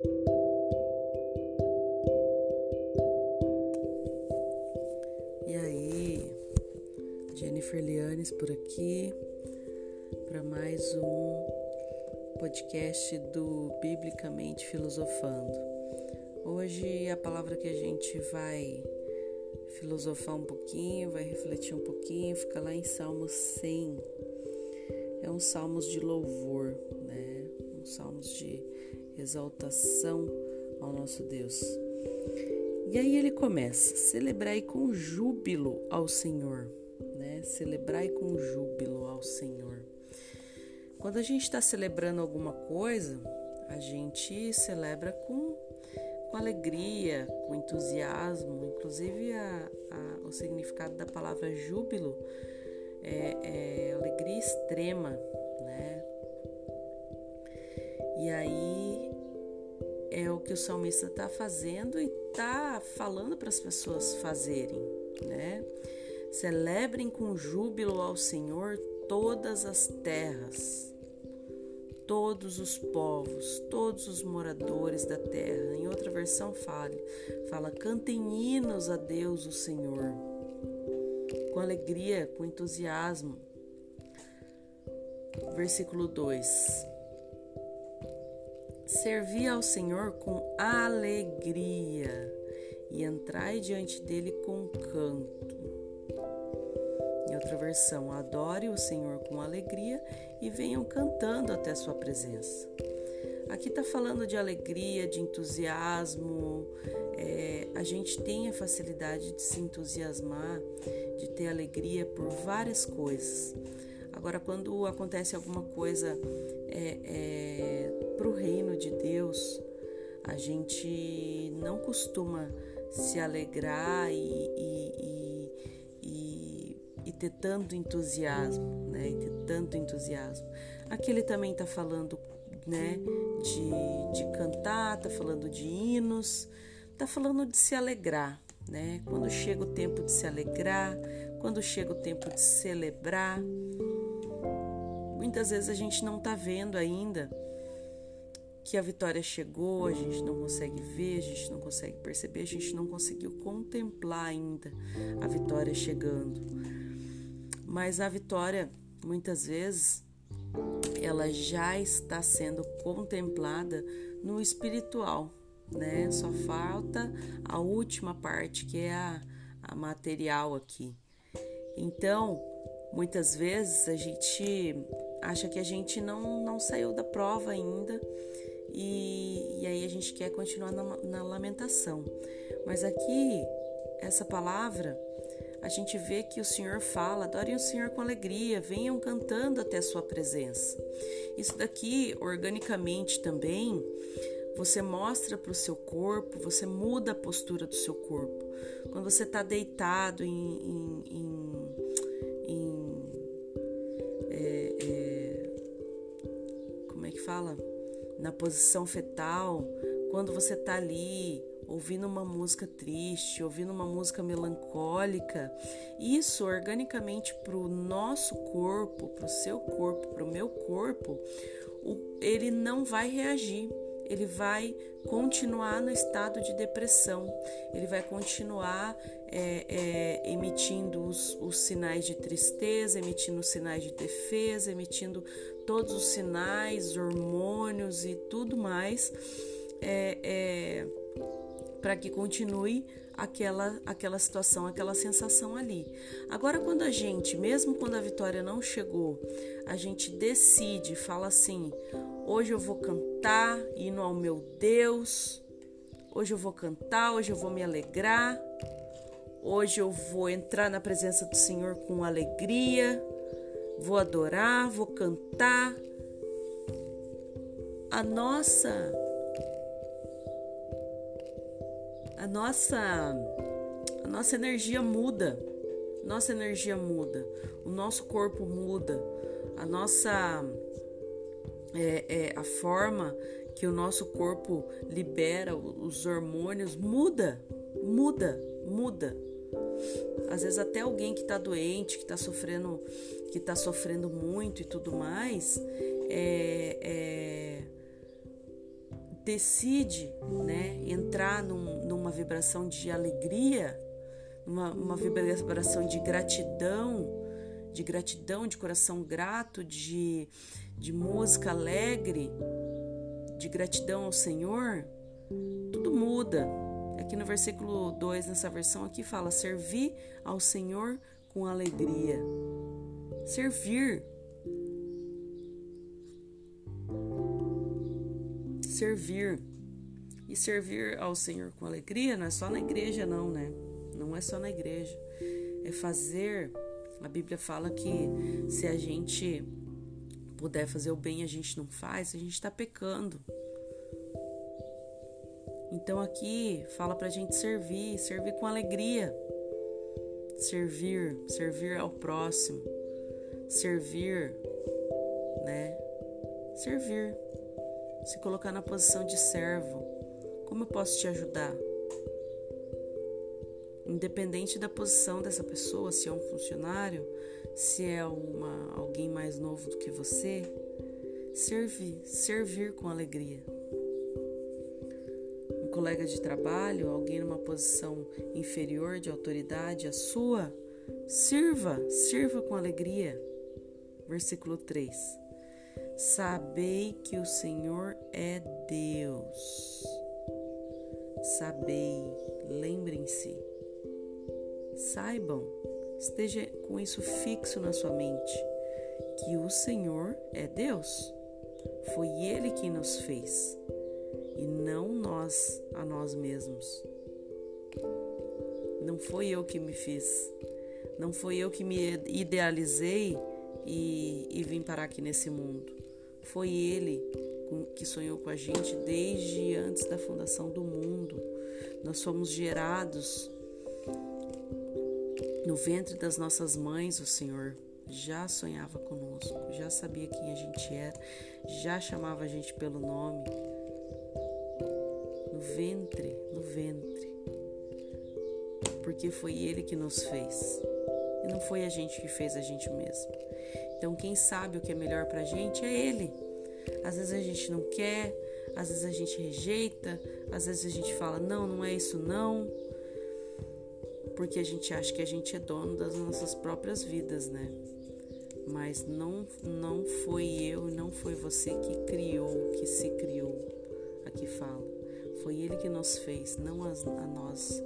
E aí, Jennifer Lianes por aqui para mais um podcast do Biblicamente Filosofando. Hoje a palavra que a gente vai filosofar um pouquinho, vai refletir um pouquinho, fica lá em Salmos 100. É um salmos de louvor, né? Um salmos de exaltação ao nosso Deus. E aí ele começa: celebrai com júbilo ao Senhor, né? Celebrai com júbilo ao Senhor. Quando a gente está celebrando alguma coisa, a gente celebra com com alegria, com entusiasmo. Inclusive, a, a, o significado da palavra júbilo é, é alegria extrema, né? E aí é o que o salmista está fazendo e está falando para as pessoas fazerem, né? Celebrem com júbilo ao Senhor todas as terras todos os povos, todos os moradores da terra. Em outra versão fala, fala cantem hinos a Deus o Senhor, com alegria, com entusiasmo. Versículo 2. Servi ao Senhor com alegria e entrai diante dele com canto outra versão, adore o Senhor com alegria e venham cantando até sua presença. Aqui está falando de alegria, de entusiasmo. É, a gente tem a facilidade de se entusiasmar, de ter alegria por várias coisas. Agora, quando acontece alguma coisa é, é, para o reino de Deus, a gente não costuma se alegrar e, e, e, e ter tanto entusiasmo, né? E ter tanto entusiasmo. Aqui ele também está falando, né? De, de cantar, está falando de hinos, está falando de se alegrar, né? Quando chega o tempo de se alegrar, quando chega o tempo de celebrar, muitas vezes a gente não está vendo ainda que a vitória chegou, a gente não consegue ver, a gente não consegue perceber, a gente não conseguiu contemplar ainda a vitória chegando. Mas a vitória, muitas vezes, ela já está sendo contemplada no espiritual, né? Só falta a última parte, que é a, a material aqui. Então, muitas vezes a gente acha que a gente não, não saiu da prova ainda e, e aí a gente quer continuar na, na lamentação. Mas aqui, essa palavra a gente vê que o Senhor fala: adorem o Senhor com alegria, venham cantando até a sua presença. Isso daqui, organicamente também, você mostra para o seu corpo, você muda a postura do seu corpo. Quando você está deitado em, em, em, fala? Na posição fetal, quando você está ali ouvindo uma música triste, ouvindo uma música melancólica, isso organicamente para o nosso corpo, para o seu corpo, para o meu corpo, ele não vai reagir. Ele vai continuar no estado de depressão, ele vai continuar é, é, emitindo os, os sinais de tristeza, emitindo os sinais de defesa, emitindo todos os sinais, hormônios e tudo mais. É, é para que continue aquela aquela situação, aquela sensação ali. Agora quando a gente, mesmo quando a vitória não chegou, a gente decide, fala assim: "Hoje eu vou cantar hino ao meu Deus. Hoje eu vou cantar, hoje eu vou me alegrar. Hoje eu vou entrar na presença do Senhor com alegria. Vou adorar, vou cantar." A nossa nossa a nossa energia muda. Nossa energia muda, o nosso corpo muda, a nossa é, é, a forma que o nosso corpo libera os hormônios muda, muda, muda. Às vezes até alguém que está doente, que está sofrendo, que está sofrendo muito e tudo mais, é, é decide né, entrar num, numa vibração de alegria, uma, uma vibração de gratidão, de gratidão, de coração grato, de, de música alegre, de gratidão ao Senhor, tudo muda. Aqui no versículo 2, nessa versão aqui, fala: servir ao Senhor com alegria. Servir. Servir. E servir ao Senhor com alegria não é só na igreja, não, né? Não é só na igreja. É fazer. A Bíblia fala que se a gente puder fazer o bem a gente não faz, a gente está pecando. Então aqui fala para a gente servir, servir com alegria, servir, servir ao próximo, servir, né? Servir, se colocar na posição de servo. Como eu posso te ajudar? Independente da posição dessa pessoa, se é um funcionário, se é uma, alguém mais novo do que você, servir, servir com alegria colega de trabalho, alguém numa posição inferior de autoridade à sua, sirva, sirva com alegria. Versículo 3. Sabei que o Senhor é Deus. Sabei, lembrem-se, saibam, esteja com isso fixo na sua mente, que o Senhor é Deus. Foi Ele quem nos fez e não nós a nós mesmos. Não foi eu que me fiz, não foi eu que me idealizei e, e vim parar aqui nesse mundo. Foi Ele que sonhou com a gente desde antes da fundação do mundo. Nós fomos gerados no ventre das nossas mães, o Senhor já sonhava conosco, já sabia quem a gente era, já chamava a gente pelo nome no ventre, no ventre. Porque foi Ele que nos fez. Não foi a gente que fez a gente mesmo. Então, quem sabe o que é melhor pra gente é Ele. Às vezes a gente não quer, às vezes a gente rejeita, às vezes a gente fala, não, não é isso não. Porque a gente acha que a gente é dono das nossas próprias vidas, né? Mas não, não foi eu, não foi você que criou, que se criou. Aqui fala. Foi Ele que nos fez, não a, a nós,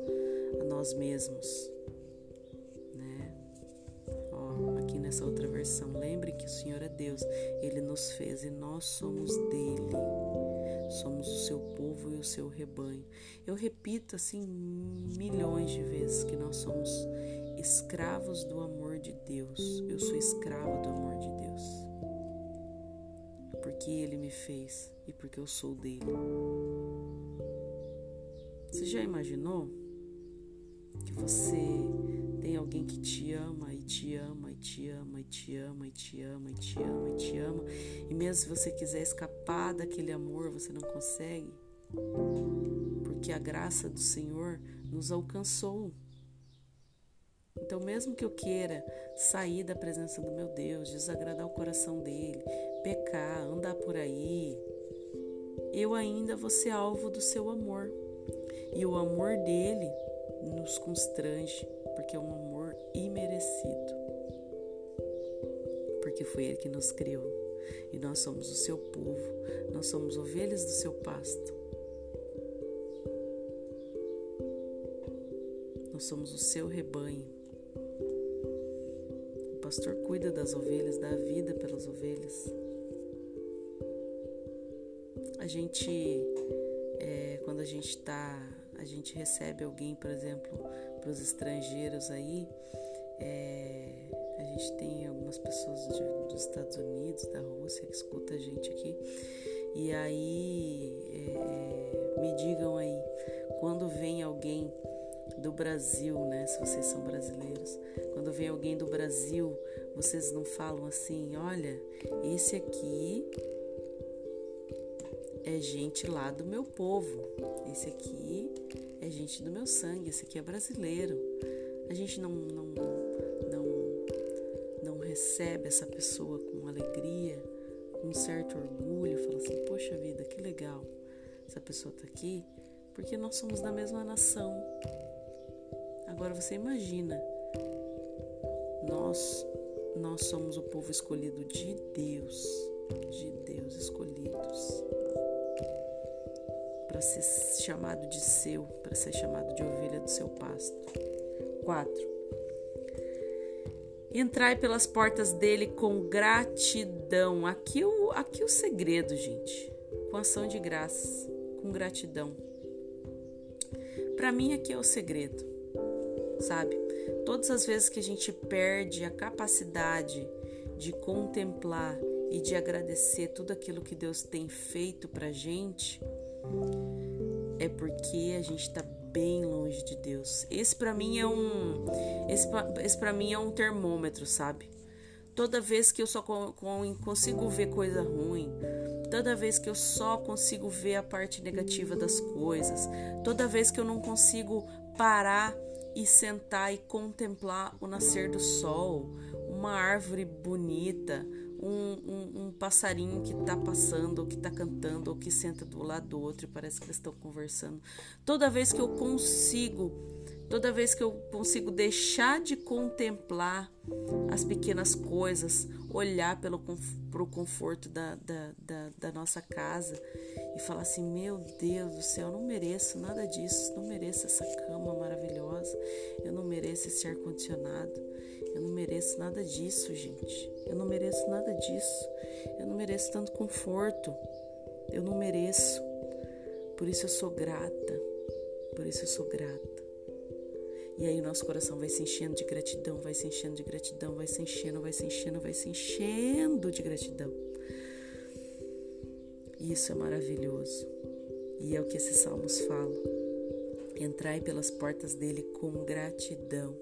a nós mesmos. Nessa outra versão, lembre que o Senhor é Deus, Ele nos fez e nós somos dele. Somos o seu povo e o seu rebanho. Eu repito assim milhões de vezes que nós somos escravos do amor de Deus. Eu sou escrava do amor de Deus. Porque Ele me fez e porque eu sou dele. Você já imaginou que você tem alguém que te ama te ama e te ama e te ama e te ama e te ama e te ama e mesmo se você quiser escapar daquele amor você não consegue? Porque a graça do Senhor nos alcançou. Então, mesmo que eu queira sair da presença do meu Deus, desagradar o coração dele, pecar, andar por aí, eu ainda vou ser alvo do seu amor. E o amor dele nos constrange, porque é um amor imerecido. Porque foi ele que nos criou. E nós somos o seu povo, nós somos ovelhas do seu pasto. Nós somos o seu rebanho. O pastor cuida das ovelhas, dá vida pelas ovelhas. A gente, é, quando a gente está a gente recebe alguém, por exemplo, para os estrangeiros aí, é, a gente tem algumas pessoas de, dos Estados Unidos, da Rússia, que escuta a gente aqui, e aí é, me digam aí, quando vem alguém do Brasil, né? Se vocês são brasileiros, quando vem alguém do Brasil, vocês não falam assim, olha, esse aqui é gente lá do meu povo. Esse aqui é gente do meu sangue, esse aqui é brasileiro. A gente não, não, não, não recebe essa pessoa com alegria, com um certo orgulho, fala assim, poxa vida, que legal. essa pessoa está aqui, porque nós somos da mesma nação. Agora você imagina, nós nós somos o povo escolhido de Deus, de Deus escolhidos ser chamado de seu, para ser chamado de ovelha do seu pasto. 4. Entrai pelas portas dele com gratidão. Aqui o, aqui o segredo, gente. Com ação de graças, com gratidão. Para mim, aqui é o segredo, sabe? Todas as vezes que a gente perde a capacidade de contemplar e de agradecer tudo aquilo que Deus tem feito pra gente, é porque a gente está bem longe de Deus. Esse para mim é um esse para mim é um termômetro, sabe? Toda vez que eu só consigo ver coisa ruim, toda vez que eu só consigo ver a parte negativa das coisas, toda vez que eu não consigo parar e sentar e contemplar o nascer do sol, uma árvore bonita, um, um, um passarinho que está passando, ou que está cantando, ou que senta do lado do outro e parece que eles estão conversando. Toda vez que eu consigo, toda vez que eu consigo deixar de contemplar as pequenas coisas, olhar pelo pro conforto da, da, da, da nossa casa e falar assim: Meu Deus do céu, eu não mereço nada disso, não mereço essa cama maravilhosa, eu não mereço esse ar-condicionado. Eu não mereço nada disso, gente. Eu não mereço nada disso. Eu não mereço tanto conforto. Eu não mereço. Por isso eu sou grata. Por isso eu sou grata. E aí nosso coração vai se enchendo de gratidão, vai se enchendo de gratidão, vai se enchendo, vai se enchendo, vai se enchendo de gratidão. Isso é maravilhoso. E é o que esses salmos falam. Entrai pelas portas dele com gratidão.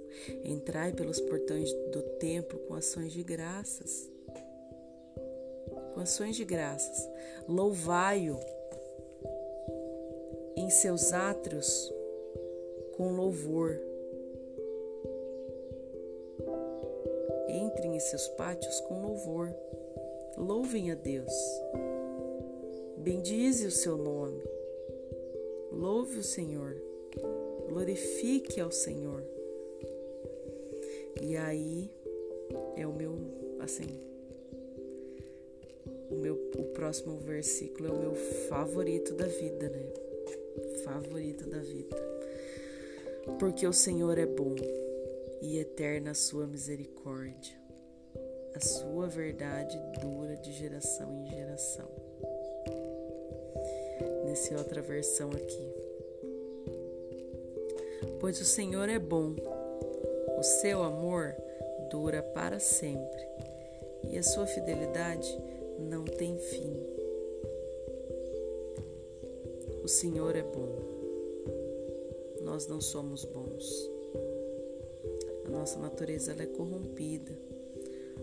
Entrai pelos portões do templo com ações de graças. Com ações de graças. Louvai-o em seus átrios com louvor. Entrem em seus pátios com louvor. Louvem a Deus. Bendize o seu nome. Louve o Senhor glorifique ao Senhor. E aí é o meu, assim, o meu o próximo versículo é o meu favorito da vida, né? Favorito da vida. Porque o Senhor é bom e eterna a sua misericórdia. A sua verdade dura de geração em geração. Nessa outra versão aqui pois o Senhor é bom. O seu amor dura para sempre e a sua fidelidade não tem fim. O Senhor é bom. Nós não somos bons. A nossa natureza é corrompida.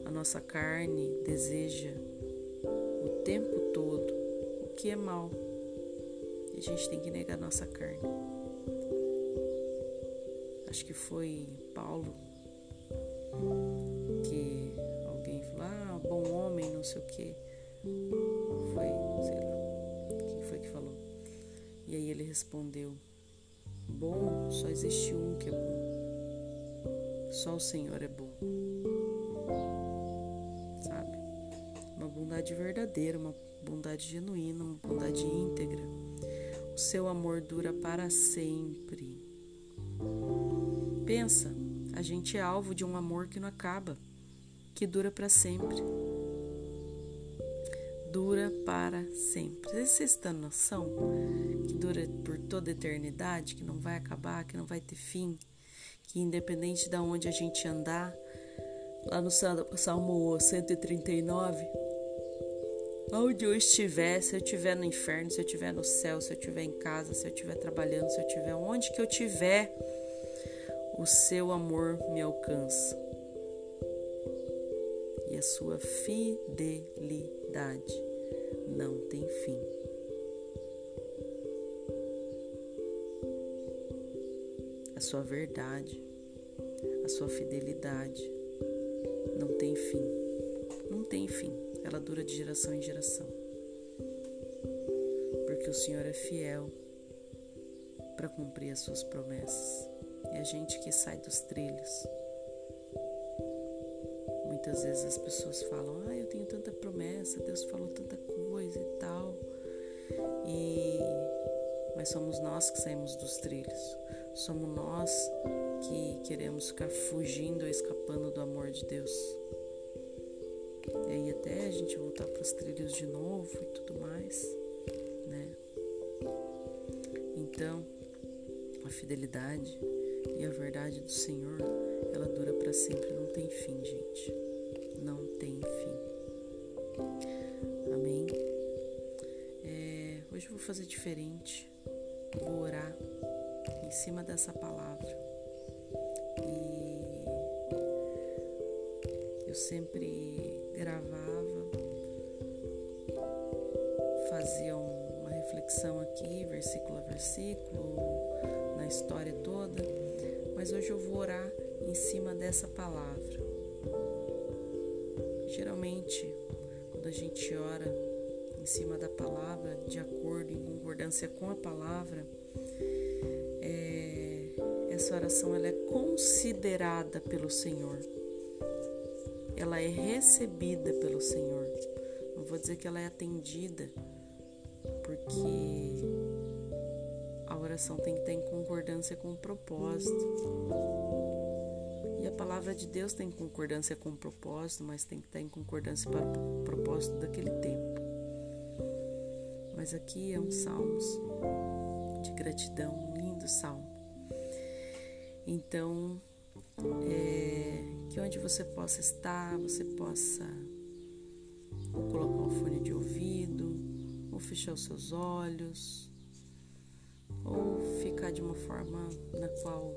A nossa carne deseja o tempo todo o que é mal. E a gente tem que negar nossa carne acho que foi Paulo, que alguém falou, ah, bom homem, não sei o que. Foi, sei lá, quem foi que falou? E aí ele respondeu, bom, só existe um que é bom. Só o Senhor é bom. Sabe? Uma bondade verdadeira, uma bondade genuína, uma bondade íntegra. O seu amor dura para sempre. Pensa, a gente é alvo de um amor que não acaba, que dura para sempre. Dura para sempre. Vocês estão noção que dura por toda a eternidade, que não vai acabar, que não vai ter fim, que independente de onde a gente andar, lá no Salmo 139, onde eu estiver, se eu estiver no inferno, se eu estiver no céu, se eu estiver em casa, se eu estiver trabalhando, se eu estiver onde que eu estiver, o seu amor me alcança e a sua fidelidade não tem fim. A sua verdade, a sua fidelidade não tem fim. Não tem fim. Ela dura de geração em geração. Porque o Senhor é fiel para cumprir as suas promessas. É a gente que sai dos trilhos. Muitas vezes as pessoas falam: Ah, eu tenho tanta promessa, Deus falou tanta coisa e tal. E mas somos nós que saímos dos trilhos. Somos nós que queremos ficar fugindo ou escapando do amor de Deus. E aí até a gente voltar para os trilhos de novo e tudo mais, né? Então, a fidelidade e a verdade do Senhor, ela dura para sempre, não tem fim, gente. Não tem fim. Amém? É, hoje eu vou fazer diferente. Vou orar em cima dessa palavra. E eu sempre gravava, fazia uma reflexão aqui, versículo a versículo, na história toda, mas hoje eu vou orar em cima dessa palavra. Geralmente, quando a gente ora em cima da palavra, de acordo, em concordância com a palavra, é, essa oração ela é considerada pelo Senhor. Ela é recebida pelo Senhor. Não vou dizer que ela é atendida, porque a oração tem que estar em concordância com o propósito. E a palavra de Deus tem concordância com o propósito, mas tem que estar em concordância para o propósito daquele tempo. Mas aqui é um salmo de gratidão, um lindo salmo. Então, é, que onde você possa estar, você possa colocar o fone de ouvido, ou fechar os seus olhos, ou ficar de uma forma na qual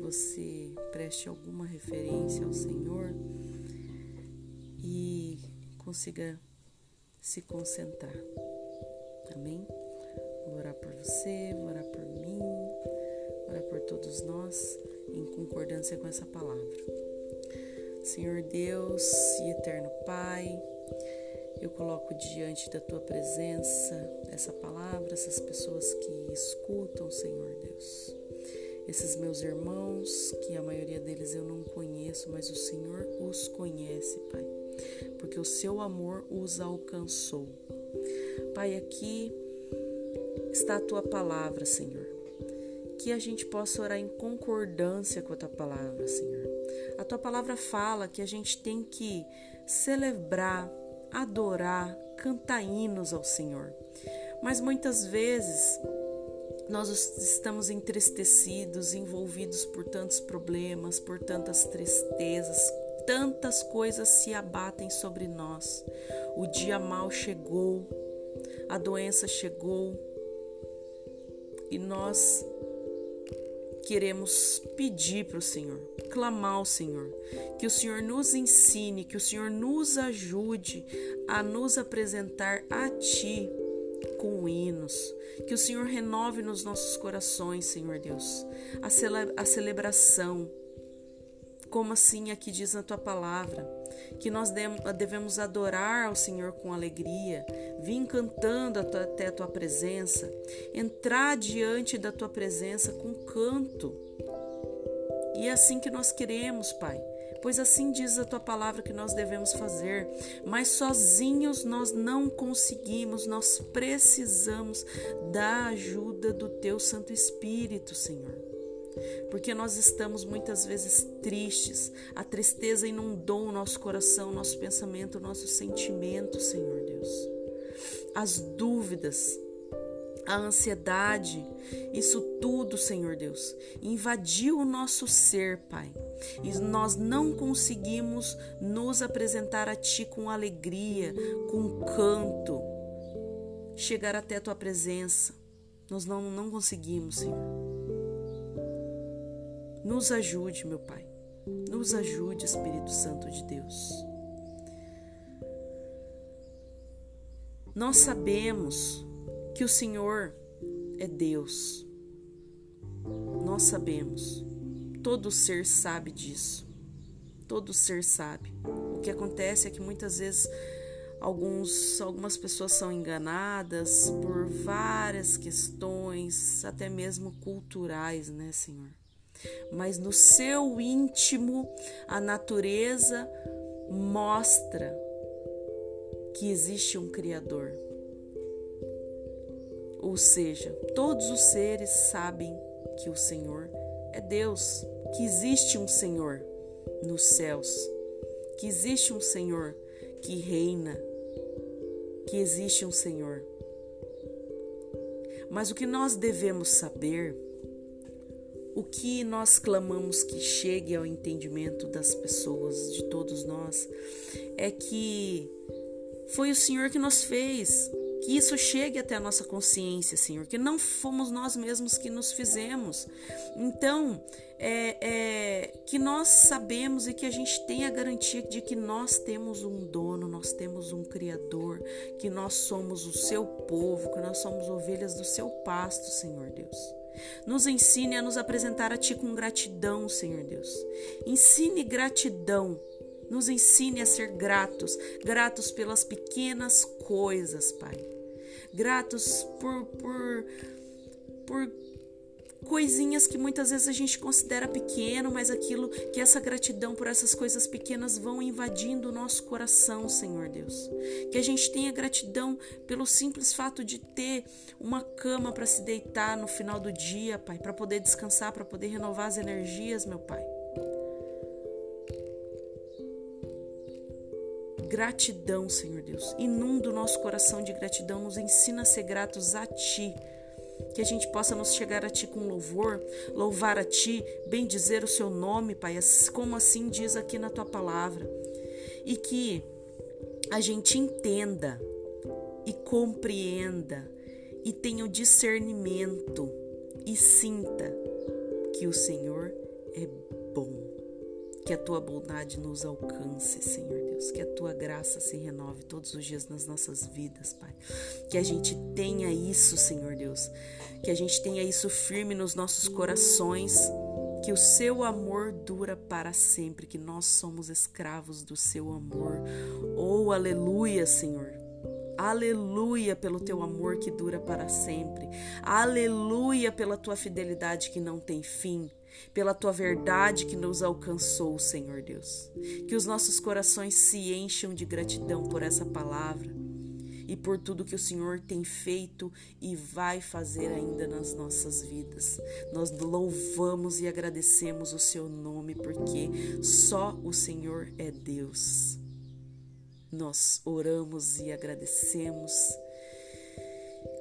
você preste alguma referência ao Senhor e consiga se concentrar. Amém? Vou orar por você, vou orar por mim, vou orar por todos nós em concordância com essa palavra. Senhor Deus e eterno Pai, eu coloco diante da tua presença essa palavra, essas pessoas que escutam, Senhor Deus. Esses meus irmãos, que a maioria deles eu não conheço, mas o Senhor os conhece, Pai, porque o seu amor os alcançou. Pai, aqui está a tua palavra, Senhor. Que a gente possa orar em concordância com a tua palavra, Senhor. A tua palavra fala que a gente tem que celebrar, adorar, cantar hinos ao Senhor. Mas muitas vezes nós estamos entristecidos, envolvidos por tantos problemas, por tantas tristezas, tantas coisas se abatem sobre nós. O dia mal chegou, a doença chegou e nós queremos pedir para o Senhor, clamar ao Senhor, que o Senhor nos ensine, que o Senhor nos ajude a nos apresentar a Ti com hinos, que o Senhor renove nos nossos corações, Senhor Deus, a, cele a celebração, como assim aqui diz na tua palavra, que nós devemos adorar ao Senhor com alegria, vir cantando até a tua presença, entrar diante da tua presença com canto. E é assim que nós queremos, Pai pois assim diz a tua palavra que nós devemos fazer. Mas sozinhos nós não conseguimos, nós precisamos da ajuda do teu Santo Espírito, Senhor porque nós estamos muitas vezes tristes. A tristeza inundou o nosso coração, nosso pensamento, nosso sentimento, Senhor Deus. As dúvidas, a ansiedade, isso tudo, Senhor Deus, invadiu o nosso ser, Pai. E nós não conseguimos nos apresentar a Ti com alegria, com canto, chegar até a Tua presença. Nós não, não conseguimos, Senhor. Nos ajude, meu Pai. Nos ajude, Espírito Santo de Deus. Nós sabemos que o Senhor é Deus. Nós sabemos. Todo ser sabe disso. Todo ser sabe. O que acontece é que muitas vezes Alguns, algumas pessoas são enganadas por várias questões, até mesmo culturais, né, Senhor? Mas no seu íntimo, a natureza mostra que existe um Criador. Ou seja, todos os seres sabem que o Senhor é Deus, que existe um Senhor nos céus, que existe um Senhor que reina, que existe um Senhor. Mas o que nós devemos saber, o que nós clamamos que chegue ao entendimento das pessoas, de todos nós, é que foi o Senhor que nos fez, que isso chegue até a nossa consciência, Senhor, que não fomos nós mesmos que nos fizemos. Então, é, é, que nós sabemos e que a gente tem a garantia de que nós temos um dono, nós temos um Criador, que nós somos o seu povo, que nós somos ovelhas do seu pasto, Senhor Deus. Nos ensine a nos apresentar a Ti com gratidão, Senhor Deus. Ensine gratidão nos ensine a ser gratos, gratos pelas pequenas coisas, Pai. Gratos por, por, por coisinhas que muitas vezes a gente considera pequeno, mas aquilo que essa gratidão por essas coisas pequenas vão invadindo o nosso coração, Senhor Deus. Que a gente tenha gratidão pelo simples fato de ter uma cama para se deitar no final do dia, Pai, para poder descansar, para poder renovar as energias, meu Pai. Gratidão, Senhor Deus. Inunda o nosso coração de gratidão, nos ensina a ser gratos a Ti. Que a gente possa nos chegar a Ti com louvor, louvar a Ti, bem dizer o Seu nome, Pai, como assim diz aqui na Tua palavra. E que a gente entenda e compreenda e tenha o discernimento e sinta que o Senhor é. Que a tua bondade nos alcance, Senhor Deus. Que a tua graça se renove todos os dias nas nossas vidas, Pai. Que a gente tenha isso, Senhor Deus. Que a gente tenha isso firme nos nossos corações. Que o seu amor dura para sempre. Que nós somos escravos do seu amor. Oh, aleluia, Senhor. Aleluia pelo teu amor que dura para sempre. Aleluia pela tua fidelidade que não tem fim pela tua verdade que nos alcançou, Senhor Deus. Que os nossos corações se encham de gratidão por essa palavra e por tudo que o Senhor tem feito e vai fazer ainda nas nossas vidas. Nós louvamos e agradecemos o seu nome porque só o Senhor é Deus. Nós oramos e agradecemos,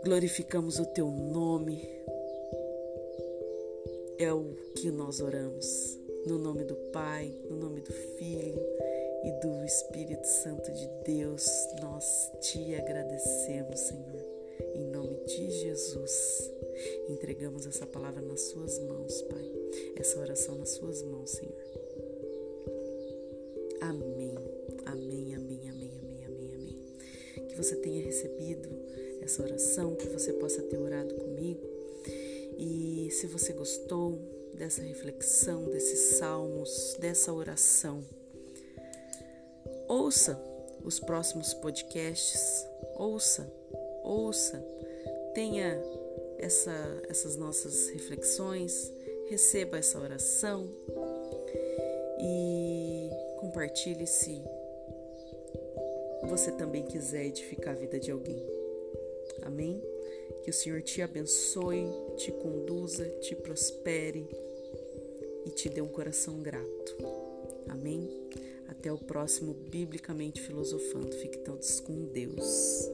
glorificamos o teu nome é o que nós oramos. No nome do Pai, no nome do Filho e do Espírito Santo de Deus, nós te agradecemos, Senhor. Em nome de Jesus, entregamos essa palavra nas Suas mãos, Pai. Essa oração nas Suas mãos, Senhor. Amém. Amém, amém, amém, amém, amém, amém. Que você tenha recebido essa oração, que você possa ter orado comigo e se você gostou dessa reflexão, desses salmos, dessa oração, ouça os próximos podcasts, ouça, ouça, tenha essa, essas nossas reflexões, receba essa oração e compartilhe se você também quiser edificar a vida de alguém. Amém? Que o Senhor te abençoe, te conduza, te prospere e te dê um coração grato. Amém? Até o próximo Biblicamente Filosofando. Fique todos com Deus.